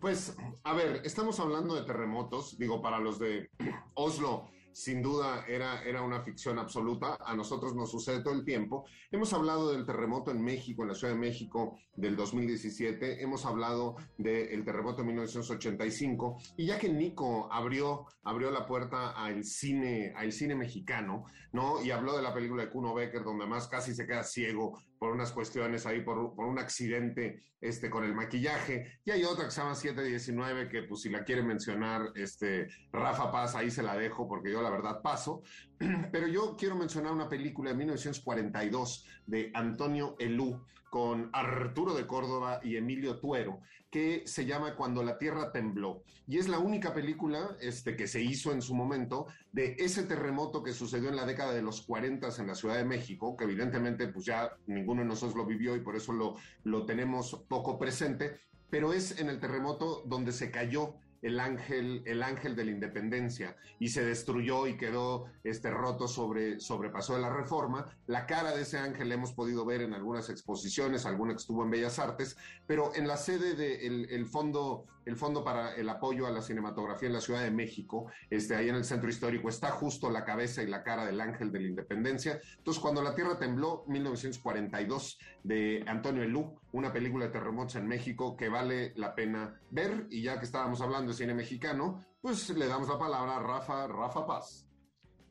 S3: Pues, a ver, estamos hablando de terremotos, digo, para los de Oslo sin duda era, era una ficción absoluta. A nosotros nos sucede todo el tiempo. Hemos hablado del terremoto en México, en la Ciudad de México del 2017. Hemos hablado del terremoto de 1985. Y ya que Nico abrió, abrió la puerta al cine, al cine mexicano, ¿no? Y habló de la película de Kuno Becker, donde más casi se queda ciego por unas cuestiones ahí, por, por, un accidente este, con el maquillaje. Y hay otra que se llama 719, que pues si la quiere mencionar este, Rafa Paz, ahí se la dejo porque yo la verdad paso. Pero yo quiero mencionar una película de 1942 de Antonio Elú con Arturo de Córdoba y Emilio Tuero, que se llama Cuando la Tierra Tembló. Y es la única película este, que se hizo en su momento de ese terremoto que sucedió en la década de los 40 en la Ciudad de México, que evidentemente pues ya ningún uno de nosotros lo vivió y por eso lo, lo tenemos poco presente, pero es en el terremoto donde se cayó el ángel, el ángel de la independencia y se destruyó y quedó este, roto sobre, sobre Paso de la Reforma. La cara de ese ángel la hemos podido ver en algunas exposiciones, alguna que estuvo en Bellas Artes, pero en la sede del el fondo, el fondo para el apoyo a la cinematografía en la Ciudad de México, este, ahí en el centro histórico, está justo la cabeza y la cara del ángel de la independencia. Entonces, cuando la Tierra tembló, 1942, de Antonio Elú, una película de terremotos en México que vale la pena ver, y ya que estábamos hablando de cine mexicano, pues le damos la palabra a Rafa, Rafa Paz.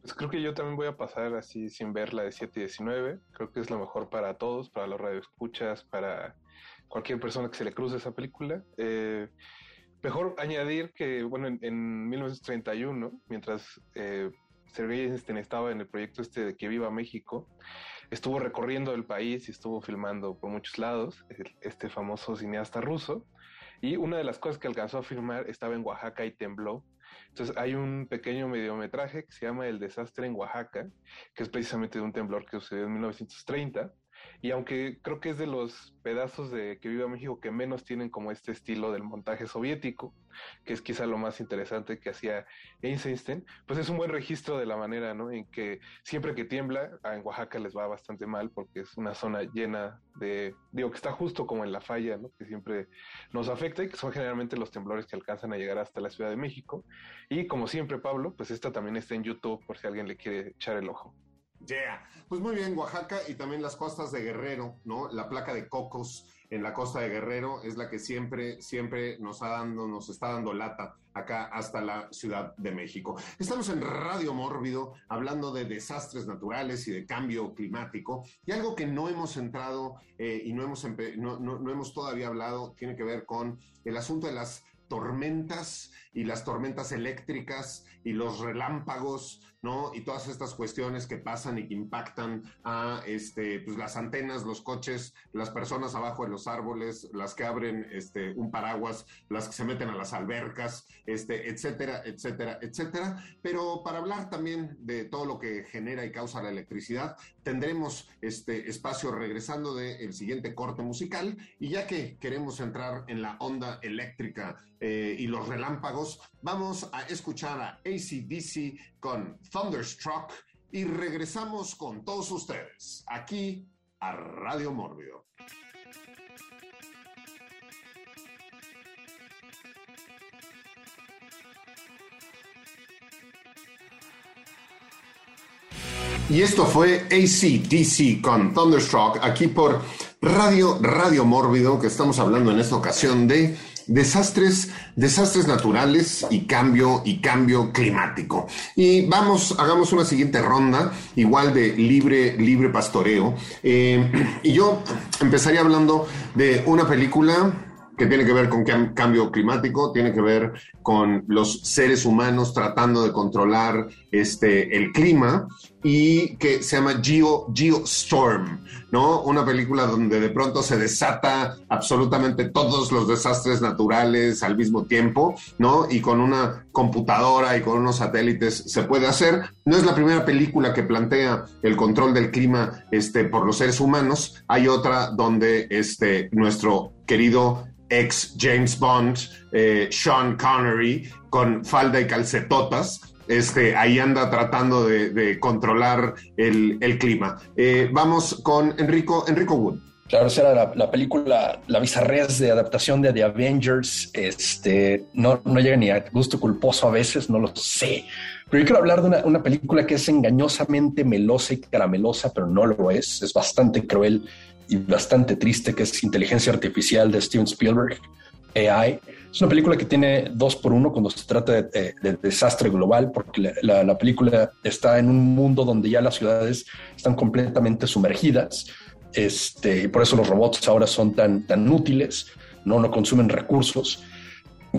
S6: Pues creo que yo también voy a pasar así sin ver la de 7 y 19. Creo que es lo mejor para todos, para los radioescuchas, para cualquier persona que se le cruce esa película. Eh, mejor añadir que, bueno, en, 1931, mientras eh, Sergei Eisenstein estaba en el proyecto este de Que Viva México, estuvo recorriendo el país y estuvo filmando por muchos lados, este famoso cineasta ruso. Y una de las cosas que alcanzó a filmar estaba en Oaxaca y tembló. Entonces hay un pequeño mediometraje que se llama El desastre en Oaxaca, que es precisamente de un temblor que sucedió en 1930 y aunque creo que es de los pedazos de que viva México que menos tienen como este estilo del montaje soviético, que es quizá lo más interesante que hacía Eisenstein, pues es un buen registro de la manera, ¿no? En que siempre que tiembla, en Oaxaca les va bastante mal porque es una zona llena de, digo, que está justo como en la falla, ¿no? Que siempre nos afecta y que son generalmente los temblores que alcanzan a llegar hasta la Ciudad de México. Y como siempre, Pablo, pues esta también está en YouTube por si alguien le quiere echar el ojo.
S3: Yeah. Pues muy bien, Oaxaca y también las costas de Guerrero, ¿no? La placa de cocos en la costa de Guerrero es la que siempre, siempre nos, ha dando, nos está dando lata acá hasta la Ciudad de México. Estamos en Radio Mórbido hablando de desastres naturales y de cambio climático y algo que no hemos entrado eh, y no hemos, no, no hemos todavía hablado tiene que ver con el asunto de las tormentas y las tormentas eléctricas y los relámpagos ¿no? Y todas estas cuestiones que pasan y que impactan a este, pues las antenas, los coches, las personas abajo de los árboles, las que abren este, un paraguas, las que se meten a las albercas, este, etcétera, etcétera, etcétera. Pero para hablar también de todo lo que genera y causa la electricidad, tendremos este espacio regresando del siguiente corte musical y ya que queremos entrar en la onda eléctrica eh, y los relámpagos, vamos a escuchar a ACDC con Thunderstruck y regresamos con todos ustedes aquí a Radio Mórbido. Y esto fue ACDC con Thunderstruck aquí por Radio Radio Mórbido, que estamos hablando en esta ocasión de desastres, desastres naturales y cambio y cambio climático. Y vamos, hagamos una siguiente ronda, igual de libre, libre pastoreo. Eh, y yo empezaría hablando de una película que tiene que ver con cambio climático, tiene que ver con los seres humanos tratando de controlar este, el clima y que se llama Geo, Geostorm, ¿no? Una película donde de pronto se desata absolutamente todos los desastres naturales al mismo tiempo, ¿no? Y con una computadora y con unos satélites se puede hacer. No es la primera película que plantea el control del clima este, por los seres humanos. Hay otra donde este, nuestro querido ex James Bond, eh, Sean Connery, con falda y calcetotas, este, ahí anda tratando de, controlar el, clima. Eh, vamos con Enrico, Enrico Wood.
S4: Claro, esa era la, película, la bizarrez de adaptación de The Avengers. Este, no, no llega ni a gusto culposo a veces, no lo sé. Pero yo quiero hablar de una, una, película que es engañosamente melosa y caramelosa, pero no lo es. Es bastante cruel y bastante triste, que es Inteligencia Artificial de Steven Spielberg, AI. Es una película que tiene dos por uno cuando se trata de, desastre global, porque la, película está en un mundo donde ya las ciudades están completamente sumergidas. Este, y por eso los robots ahora son tan, tan útiles, no, no consumen recursos.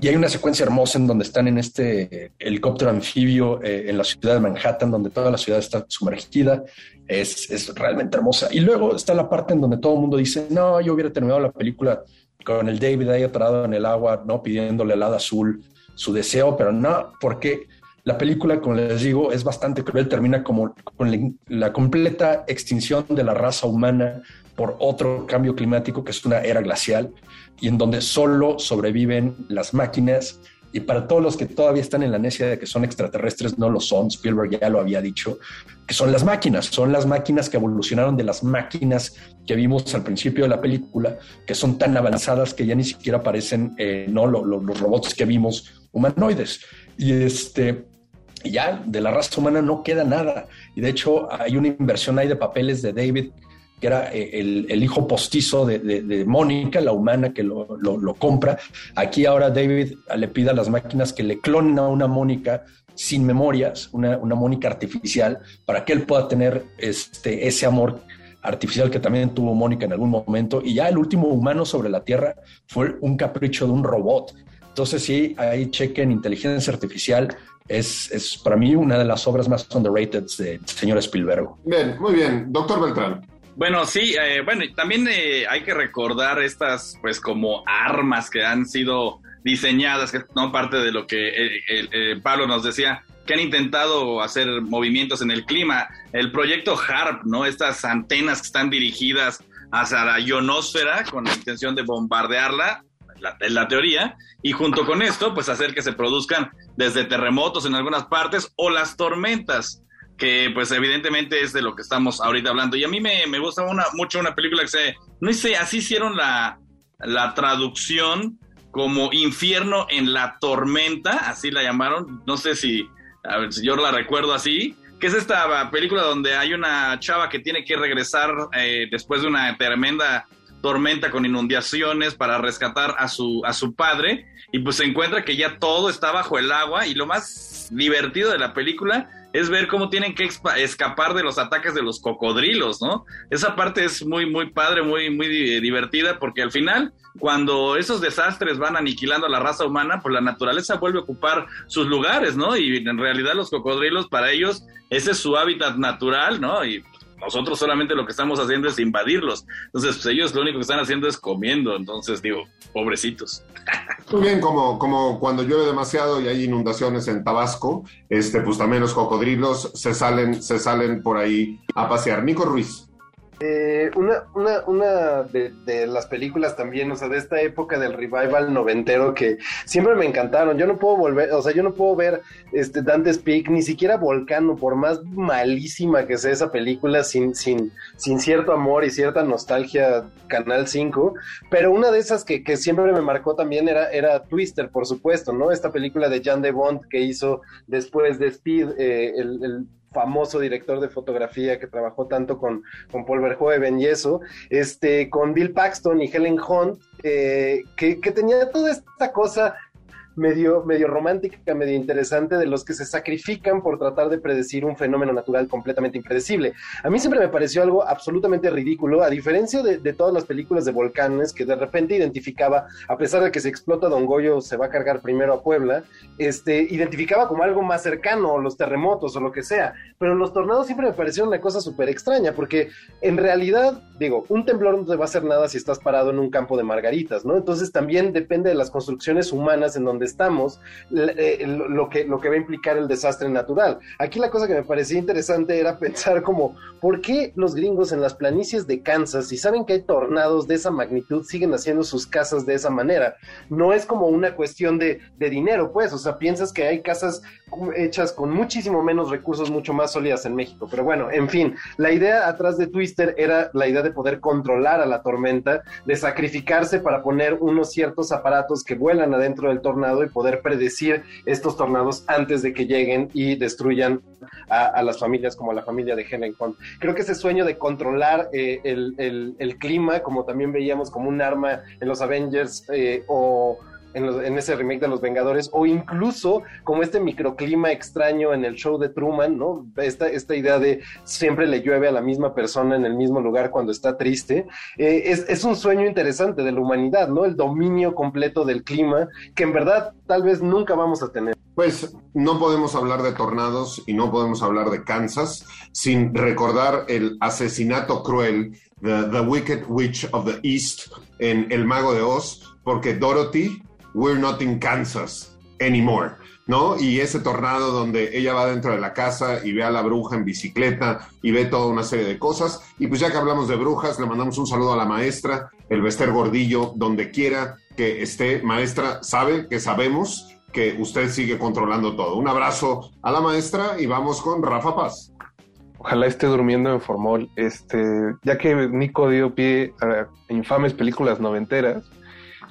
S4: Y hay una secuencia hermosa en donde están en este helicóptero anfibio eh, en la ciudad de Manhattan, donde toda la ciudad está sumergida. Es, es, realmente hermosa. Y luego está la parte en donde todo el mundo dice, no, yo hubiera terminado la película con el David ahí atorado en el agua, ¿no? Pidiéndole al hada azul su deseo, pero no, porque la película, como les digo, es bastante cruel, termina como con la completa extinción de la raza humana por otro cambio climático que es una era glacial y en donde solo sobreviven las máquinas Y para todos los que todavía están en la necia de que son extraterrestres, no lo son, Spielberg ya lo había dicho, que son las máquinas, son las máquinas que evolucionaron de las máquinas que vimos al principio de la película, que son tan avanzadas que ya ni siquiera parecen eh, no los robots que vimos humanoides. Y este, ya de la raza humana no queda nada. Y de hecho hay una inversión ahí de papeles de David que era eh, el, hijo postizo de, Mónica, la humana que lo, compra. Aquí ahora David le pide a las máquinas que le clonen a una Mónica sin memorias, una, Mónica artificial, para que él pueda tener este, ese amor artificial que también tuvo Mónica en algún momento. Y ya el último humano sobre la Tierra fue un capricho de un robot. Entonces sí, ahí chequen inteligencia artificial. Es, es para mí una de las obras más underrated del señor Spielberg.
S3: Bien, muy bien. Doctor Beltrán.
S5: Bueno, sí, eh, bueno, también eh, hay que recordar estas, pues, como armas que han sido diseñadas, que son parte de lo que eh, Pablo nos decía, que han intentado hacer movimientos en el clima. El proyecto HARP, ¿no? Estas antenas que están dirigidas hacia la ionosfera con la intención de bombardearla, la, la teoría, y junto con esto, pues hacer que se produzcan desde terremotos en algunas partes o las tormentas que pues evidentemente es de lo que estamos ahorita hablando. Y a mí me, me gusta una, mucho una película que se, no sé, así hicieron la, la traducción como Infierno en la Tormenta, así la llamaron, no sé si, a ver, si yo la recuerdo así, que es esta película donde hay una chava que tiene que regresar eh, después de una tremenda tormenta con inundaciones para rescatar a su, a su padre y pues se encuentra que ya todo está bajo el agua y lo más divertido de la película es ver cómo tienen que escapar de los ataques de los cocodrilos, ¿no? Esa parte es muy, muy padre, muy, muy divertida, porque al final, cuando esos desastres van aniquilando a la raza humana, pues la naturaleza vuelve a ocupar sus lugares, ¿no? Y en realidad los cocodrilos, para ellos, ese es su hábitat natural, ¿no? Y nosotros solamente lo que estamos haciendo es invadirlos. Entonces, pues ellos lo único que están haciendo es comiendo. Entonces, digo, pobrecitos.
S3: Muy bien, como, como cuando llueve demasiado y hay inundaciones en Tabasco, este, pues también los cocodrilos se salen, se salen por ahí a pasear. Nico Ruiz.
S8: Eh, una una, una de, las películas también, o sea, de esta época del revival noventero que siempre me encantaron. Yo no puedo volver, o sea, yo no puedo ver este Dante's Peak, ni siquiera Volcano, por más malísima que sea esa película, sin, sin, sin cierto amor y cierta nostalgia, Canal 5. Pero una de esas que, que siempre me marcó también era, era Twister, por supuesto, ¿no? Esta película de Jan de Bond que hizo después de Speed, eh, el famoso director de fotografía que trabajó tanto con, con Paul Verhoeven y eso, este, con Bill Paxton y Helen Hunt, eh, que, que tenía toda esta cosa medio, medio romántica, medio interesante de los que se sacrifican por tratar de predecir un fenómeno natural completamente impredecible. A mí siempre me pareció algo absolutamente ridículo, a diferencia de, todas las películas de volcanes que de repente identificaba, a pesar de que se explota Don Goyo, se va a cargar primero a Puebla, este, identificaba como algo más cercano, los terremotos o lo que sea, pero los tornados siempre me parecieron una cosa súper extraña, porque en realidad, digo, un temblor no te va a hacer nada si estás parado en un campo de margaritas, ¿no? Entonces también depende de las construcciones humanas en donde estamos, eh, lo, que, lo que va a implicar el desastre natural. Aquí la cosa que me parecía interesante era pensar como, ¿por qué los gringos en las planicies de Kansas, si saben que hay tornados de esa magnitud, siguen haciendo sus casas de esa manera? No es como una cuestión de, de dinero, pues, o sea, piensas que hay casas hechas con muchísimo menos recursos, mucho más sólidas en México. Pero bueno, en fin, la idea atrás de Twister era la idea de poder controlar a la tormenta, de sacrificarse para poner unos ciertos aparatos que vuelan adentro del tornado y poder predecir estos tornados antes de que lleguen y destruyan a, las familias como la familia de Helen Hunt. Creo que ese sueño de controlar eh, el, el, clima, como también veíamos como un arma en los Avengers eh, o en, ese remake de Los Vengadores, o incluso como este microclima extraño en el show de Truman, ¿no? Esta, esta idea de siempre le llueve a la misma persona en el mismo lugar cuando está triste, eh, es, es, un sueño interesante de la humanidad, ¿no? El dominio completo del clima, que en verdad tal vez nunca vamos a tener.
S3: Pues no podemos hablar de tornados y no podemos hablar de Kansas sin recordar el asesinato cruel de The Wicked Witch of the East en El Mago de Oz, porque Dorothy We're not in Kansas anymore, ¿no? Y ese tornado donde ella va dentro de la casa y ve a la bruja en bicicleta y ve toda una serie de cosas. Y pues ya que hablamos de brujas, le mandamos un saludo a la maestra, el Bester Gordillo, donde quiera que esté. Maestra, sabe que sabemos que usted sigue controlando todo. Un abrazo a la maestra y vamos con Rafa Paz.
S6: Ojalá esté durmiendo en formol. Este, ya que Nico dio pie a infames películas noventeras,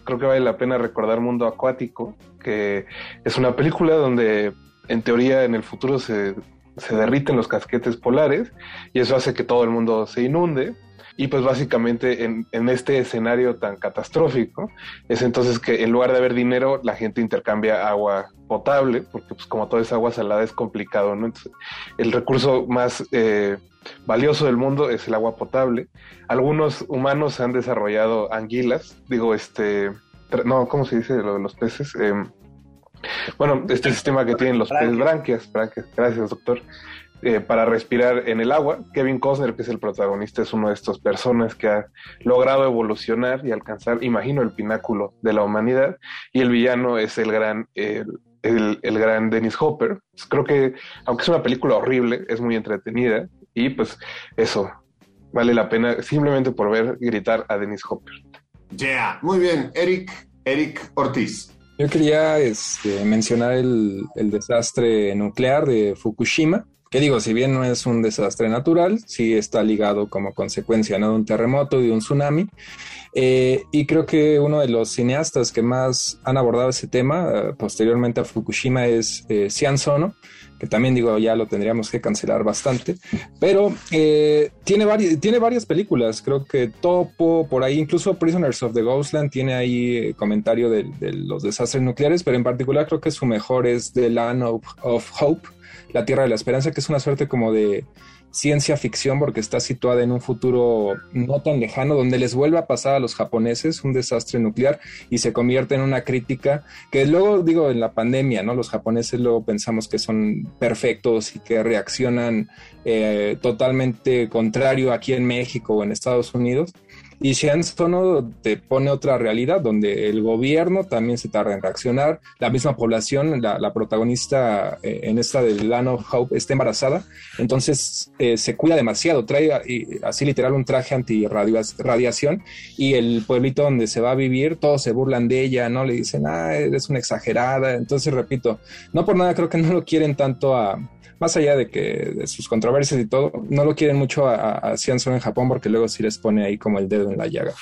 S6: creo que vale la pena recordar Mundo Acuático, que es una película donde en teoría en el futuro se, se derriten los casquetes polares y eso hace que todo el mundo se inunde y pues básicamente en, en, este escenario tan catastrófico es entonces que en lugar de haber dinero, la gente intercambia agua potable, porque pues como toda esa agua salada es complicado, ¿no? Entonces, el recurso más eh, valioso del mundo es el agua potable. Algunos humanos han desarrollado anguilas, digo, este, no, ¿cómo se dice lo de los peces? Eh, bueno, este sistema que tienen los peces branquias, branquias, gracias doctor, eh, para respirar en el agua. Kevin Costner, que es el protagonista, es uno de estas personas que ha logrado evolucionar y alcanzar, imagino, el pináculo de la humanidad. Y el villano es el gran, el, el, el gran Dennis Hopper. Creo que, aunque es una película horrible, es muy entretenida. Y pues eso, vale la pena simplemente por ver gritar a Dennis Hopper.
S3: Yeah, muy bien. Eric, Eric Ortiz.
S7: Yo quería este, mencionar el, el desastre nuclear de Fukushima que digo, si bien no es un desastre natural, sí está ligado como consecuencia ¿no? de un terremoto y de un tsunami. Eh, y creo que uno de los cineastas que más han abordado ese tema uh, posteriormente a Fukushima es eh, Sian Sono, que también digo, ya lo tendríamos que cancelar bastante, pero eh, tiene, vari tiene varias películas, creo que Topo, por ahí, incluso Prisoners of the Ghostland tiene ahí eh, comentario de, los desastres nucleares, pero en particular creo que su mejor es The Land of Hope, la Tierra de la Esperanza, que es una suerte como de ciencia ficción porque está situada en un futuro no tan lejano donde les vuelve a pasar a los japoneses un desastre nuclear y se convierte en una crítica que luego digo en la pandemia, ¿no? Los japoneses luego pensamos que son perfectos y que reaccionan eh, totalmente contrario aquí en México o en Estados Unidos. Y Sono te pone otra realidad donde el gobierno también se tarda en reaccionar, la misma población, la, protagonista eh, en esta de Land Hope está embarazada, entonces eh, se cuida demasiado, trae así literal un traje antirradiación y el pueblito donde se va a vivir, todos se burlan de ella, ¿no? Le dicen, ah, eres una exagerada, entonces repito, no por nada creo que no lo quieren tanto a más allá de que de sus controversias y todo, no lo quieren mucho a, a en Japón porque luego sí les pone ahí como el dedo en la llaga.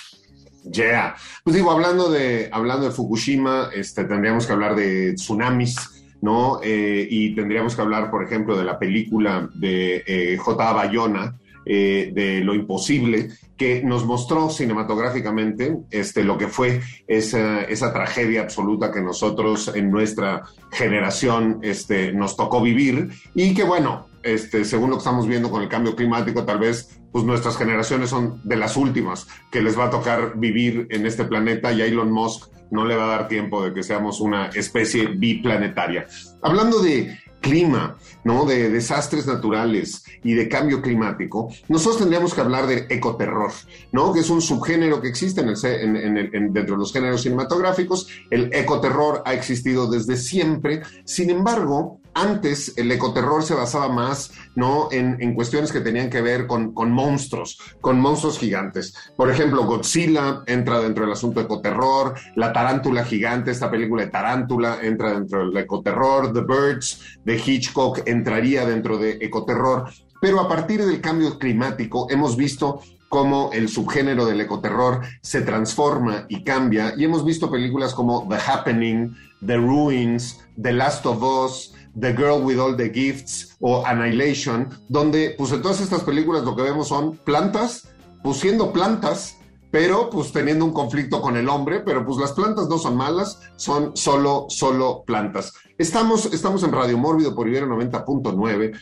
S3: Yeah. Pues digo, hablando de, hablando de Fukushima, este, tendríamos que hablar de tsunamis, ¿no? Eh, y tendríamos que hablar, por ejemplo, de la película de eh, J. Bayona, eh, de lo imposible, que nos mostró cinematográficamente este, lo que fue esa, esa, tragedia absoluta que nosotros en nuestra generación este, nos tocó vivir y que bueno, este, según lo que estamos viendo con el cambio climático, tal vez pues nuestras generaciones son de las últimas que les va a tocar vivir en este planeta y a Elon Musk no le va a dar tiempo de que seamos una especie biplanetaria. Hablando de clima, ¿no? De desastres naturales y de cambio climático, nosotros tendríamos que hablar de ecoterror, ¿no? Que es un subgénero que existe en el, en, en en, dentro de los géneros cinematográficos. El ecoterror ha existido desde siempre. Sin embargo, antes el ecoterror se basaba más ¿no? en, en cuestiones que tenían que ver con, con, monstruos, con monstruos gigantes. Por ejemplo, Godzilla entra dentro del asunto ecoterror, la tarántula gigante, esta película de tarántula entra dentro del ecoterror, The Birds de Hitchcock entraría dentro de ecoterror, pero a partir del cambio climático hemos visto cómo el subgénero del ecoterror se transforma y cambia, y hemos visto películas como The Happening, The Ruins, The Last of Us, The Girl with All the Gifts o Annihilation, donde pues en todas estas películas lo que vemos son plantas, pues siendo plantas, pero pues teniendo un conflicto con el hombre, pero pues las plantas no son malas, son solo, solo plantas. Estamos, estamos en Radio Mórbido por Ibero 90.9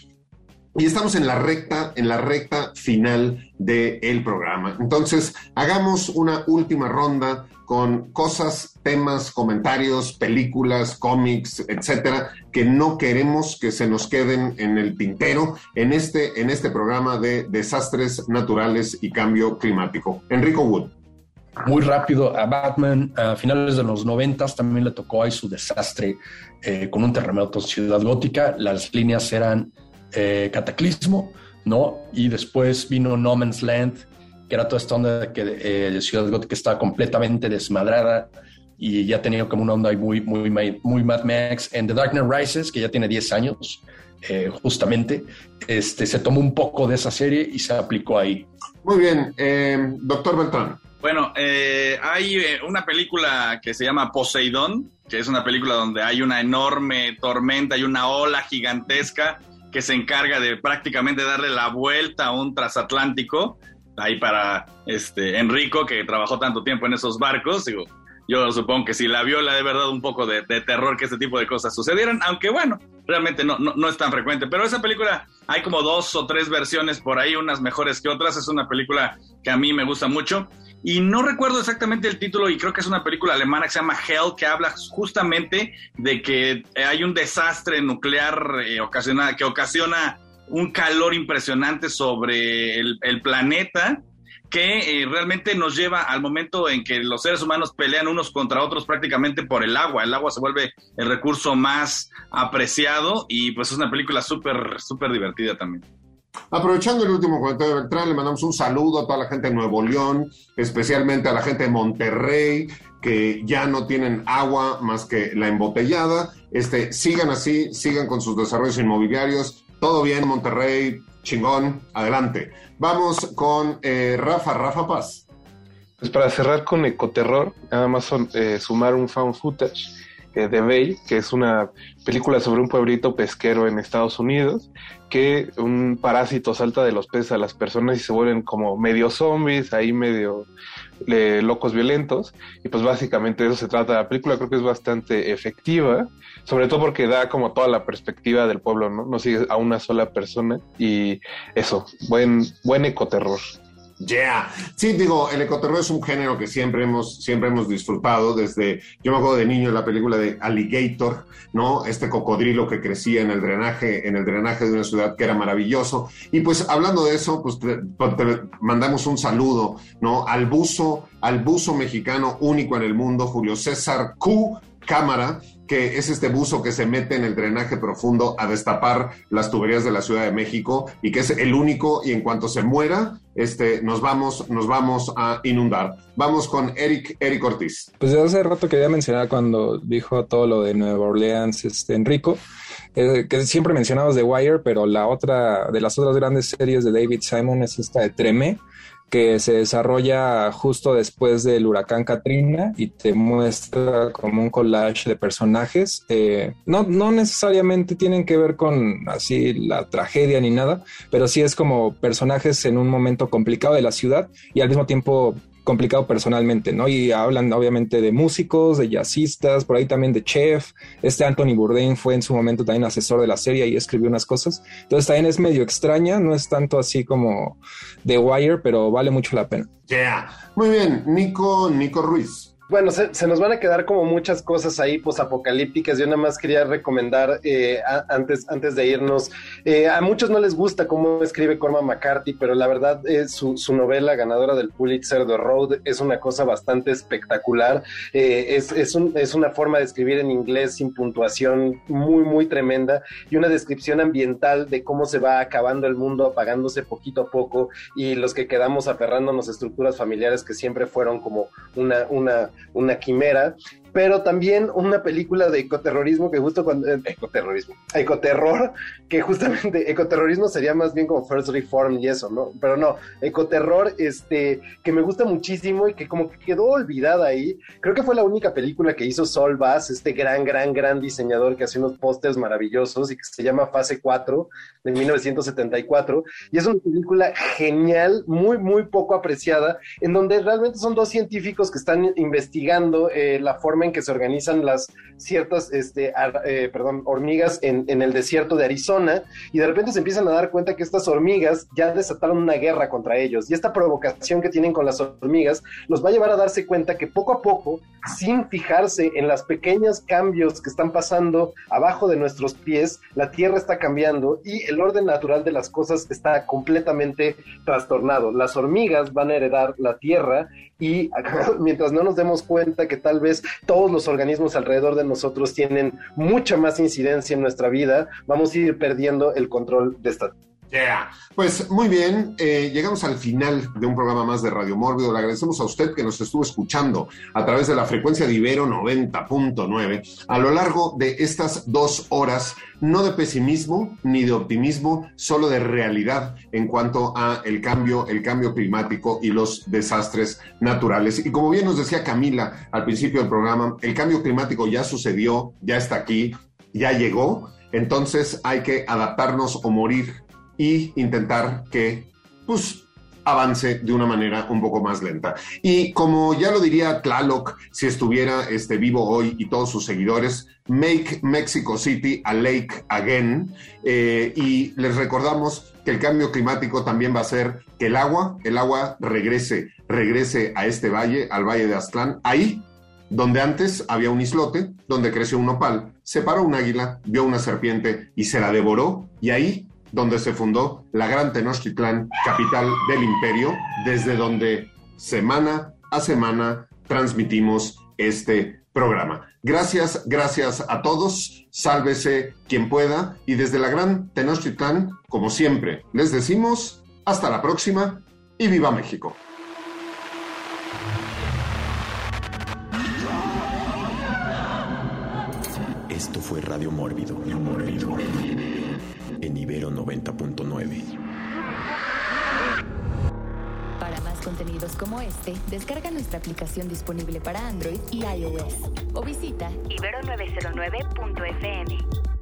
S3: y estamos en la recta, en la recta final del el programa. Entonces, hagamos una última ronda con cosas, temas, comentarios, películas, cómics, etcétera, que no queremos que se nos queden en el tintero en este, en este programa de desastres naturales y cambio climático. Enrico Wood.
S4: Muy rápido, a Batman a finales de los noventas también le tocó ahí su desastre eh, con un terremoto en Ciudad Gótica. Las líneas eran eh, Cataclismo, ¿no? Y después vino No Man's Land, que era toda esta onda de que eh, Ciudad Gótica estaba completamente desmadrada, y ya tenía como una onda muy, muy, muy Mad Max. En The Dark Knight Rises, que ya tiene 10 años, eh, justamente, este, se tomó un poco de esa serie y se aplicó ahí.
S3: Muy bien, eh, doctor Beltrán.
S5: Bueno, eh, hay una película que se llama Poseidón, que es una película donde hay una enorme tormenta y una ola gigantesca que se encarga de prácticamente darle la vuelta a un transatlántico. Ahí para este Enrico, que trabajó tanto tiempo en esos barcos, digo, yo supongo que si la vio, la de verdad un poco de, terror que este tipo de cosas sucedieran, aunque bueno, realmente no, no, no, es tan frecuente. Pero esa película hay como dos o tres versiones por ahí, unas mejores que otras. Es una película que a mí me gusta mucho. Y no recuerdo exactamente el título y creo que es una película alemana que se llama Hell, que habla justamente de que hay un desastre nuclear eh, que ocasiona un calor impresionante sobre el, planeta que eh, realmente nos lleva al momento en que los seres humanos pelean unos contra otros prácticamente por el agua. El agua se vuelve el recurso más apreciado y pues es una película súper, súper divertida también.
S3: Aprovechando el último comentario de Beltrán, le mandamos un saludo a toda la gente de Nuevo León, especialmente a la gente de Monterrey, que ya no tienen agua más que la embotellada. Este, sigan así, sigan con sus desarrollos inmobiliarios. Todo bien, Monterrey, chingón, adelante. Vamos con eh, Rafa, Rafa Paz.
S6: Pues para cerrar con Ecoterror, nada más eh, sumar un found footage eh, de Bay, que es una película sobre un pueblito pesquero en Estados Unidos, que un parásito salta de los peces a las personas y se vuelven como medio zombies, ahí medio locos violentos, y pues básicamente eso se trata la película, creo que es bastante efectiva, sobre todo porque da como toda la perspectiva del pueblo, ¿no? No sigue a una sola persona y eso, buen, buen ecoterror.
S3: Yeah. Sí, digo, el ecoterror es un género que siempre hemos, siempre hemos disfrutado desde, yo me acuerdo de niño la película de Alligator, ¿no? Este cocodrilo que crecía en el drenaje, en el drenaje de una ciudad que era maravilloso. Y pues hablando de eso, pues te, pues, mandamos un saludo, ¿no? Al buzo, al buzo mexicano único en el mundo, Julio César Q. Cámara, que es este buzo que se mete en el drenaje profundo a destapar las tuberías de la Ciudad de México y que es el único y en cuanto se muera, este, nos vamos, nos vamos a inundar. Vamos con Eric, Eric Ortiz.
S7: Pues hace rato quería mencionar cuando dijo todo lo de Nueva Orleans, este, Enrico, eh, que siempre mencionabas The Wire, pero la otra, de las otras grandes series de David Simon es esta de Tremé, que se desarrolla justo después del huracán Katrina y te muestra como un collage de personajes. Eh, no, no necesariamente tienen que ver con así la tragedia ni nada, pero sí es como personajes en un momento complicado de la ciudad y al mismo tiempo complicado personalmente, ¿no? Y hablan obviamente de músicos, de jazzistas, por ahí también de chef. Este Anthony Bourdain fue en su momento también asesor de la serie y escribió unas cosas. Entonces también es medio extraña, no es tanto así como The Wire, pero vale mucho la pena.
S3: Yeah. Muy bien, Nico, Nico Ruiz.
S8: Bueno, se, nos van a quedar como muchas cosas ahí posapocalípticas. Yo nada más quería recomendar eh, antes, antes de irnos. Eh, a muchos no les gusta cómo escribe Cormac McCarthy, pero la verdad es su, novela ganadora del Pulitzer, The Road, es una cosa bastante espectacular. Eh, es, es, un, es una forma de escribir en inglés sin puntuación muy, muy tremenda y una descripción ambiental de cómo se va acabando el mundo, apagándose poquito a poco y los que quedamos aferrándonos a estructuras familiares que siempre fueron como una, una una quimera pero también una película de ecoterrorismo que justo cuando... Eh, ecoterrorismo. Ecoterror, que justamente ecoterrorismo sería más bien como First Reform y eso, ¿no? Pero no, ecoterror, este, que me gusta muchísimo y que como que quedó olvidada ahí. Creo que fue la única película que hizo Sol Bass, este gran, gran, gran diseñador que hace unos pósters maravillosos y que se llama Fase 4 de 1974. Y es una película genial, muy, muy poco apreciada, en donde realmente son dos científicos que están investigando eh, la forma en que se organizan las ciertas, este, eh, perdón, hormigas en, en, el desierto de Arizona y de repente se empiezan a dar cuenta que estas hormigas ya desataron una guerra contra ellos y esta provocación que tienen con las hormigas los va a llevar a darse cuenta que poco a poco, sin fijarse en los pequeños cambios que están pasando abajo de nuestros pies, la tierra está cambiando y el orden natural de las cosas está completamente trastornado. Las hormigas van a heredar la tierra y mientras no nos demos cuenta que tal vez todos los organismos alrededor de nosotros tienen mucha más incidencia en nuestra vida, vamos a ir perdiendo el control de esta
S3: Yeah. Pues muy bien, eh, llegamos al final de un programa más de Radio Mórbido. Le agradecemos a usted que nos estuvo escuchando a través de la frecuencia de Ibero 90.9 a lo largo de estas dos horas, no de pesimismo ni de optimismo, solo de realidad en cuanto a el cambio, el cambio climático y los desastres naturales. Y como bien nos decía Camila al principio del programa, el cambio climático ya sucedió, ya está aquí, ya llegó. Entonces hay que adaptarnos o morir y intentar que, pues, avance de una manera un poco más lenta. Y como ya lo diría Tlaloc, si estuviera este, vivo hoy y todos sus seguidores, Make Mexico City a Lake Again. Eh, y les recordamos que el cambio climático también va a ser que el agua, el agua regrese, regrese a este valle, al valle de Aztlán, ahí donde antes había un islote, donde creció un nopal, se paró un águila, vio una serpiente y se la devoró, y ahí donde se fundó la Gran Tenochtitlán, capital del imperio, desde donde semana a semana transmitimos este programa. Gracias, gracias a todos, sálvese quien pueda y desde la Gran Tenochtitlán, como siempre, les decimos hasta la próxima y viva México.
S2: Esto fue Radio Mórbido, Mórbido Ibero 90.9.
S1: Para más contenidos como este, descarga nuestra aplicación disponible para Android y iOS o visita ibero909.fm.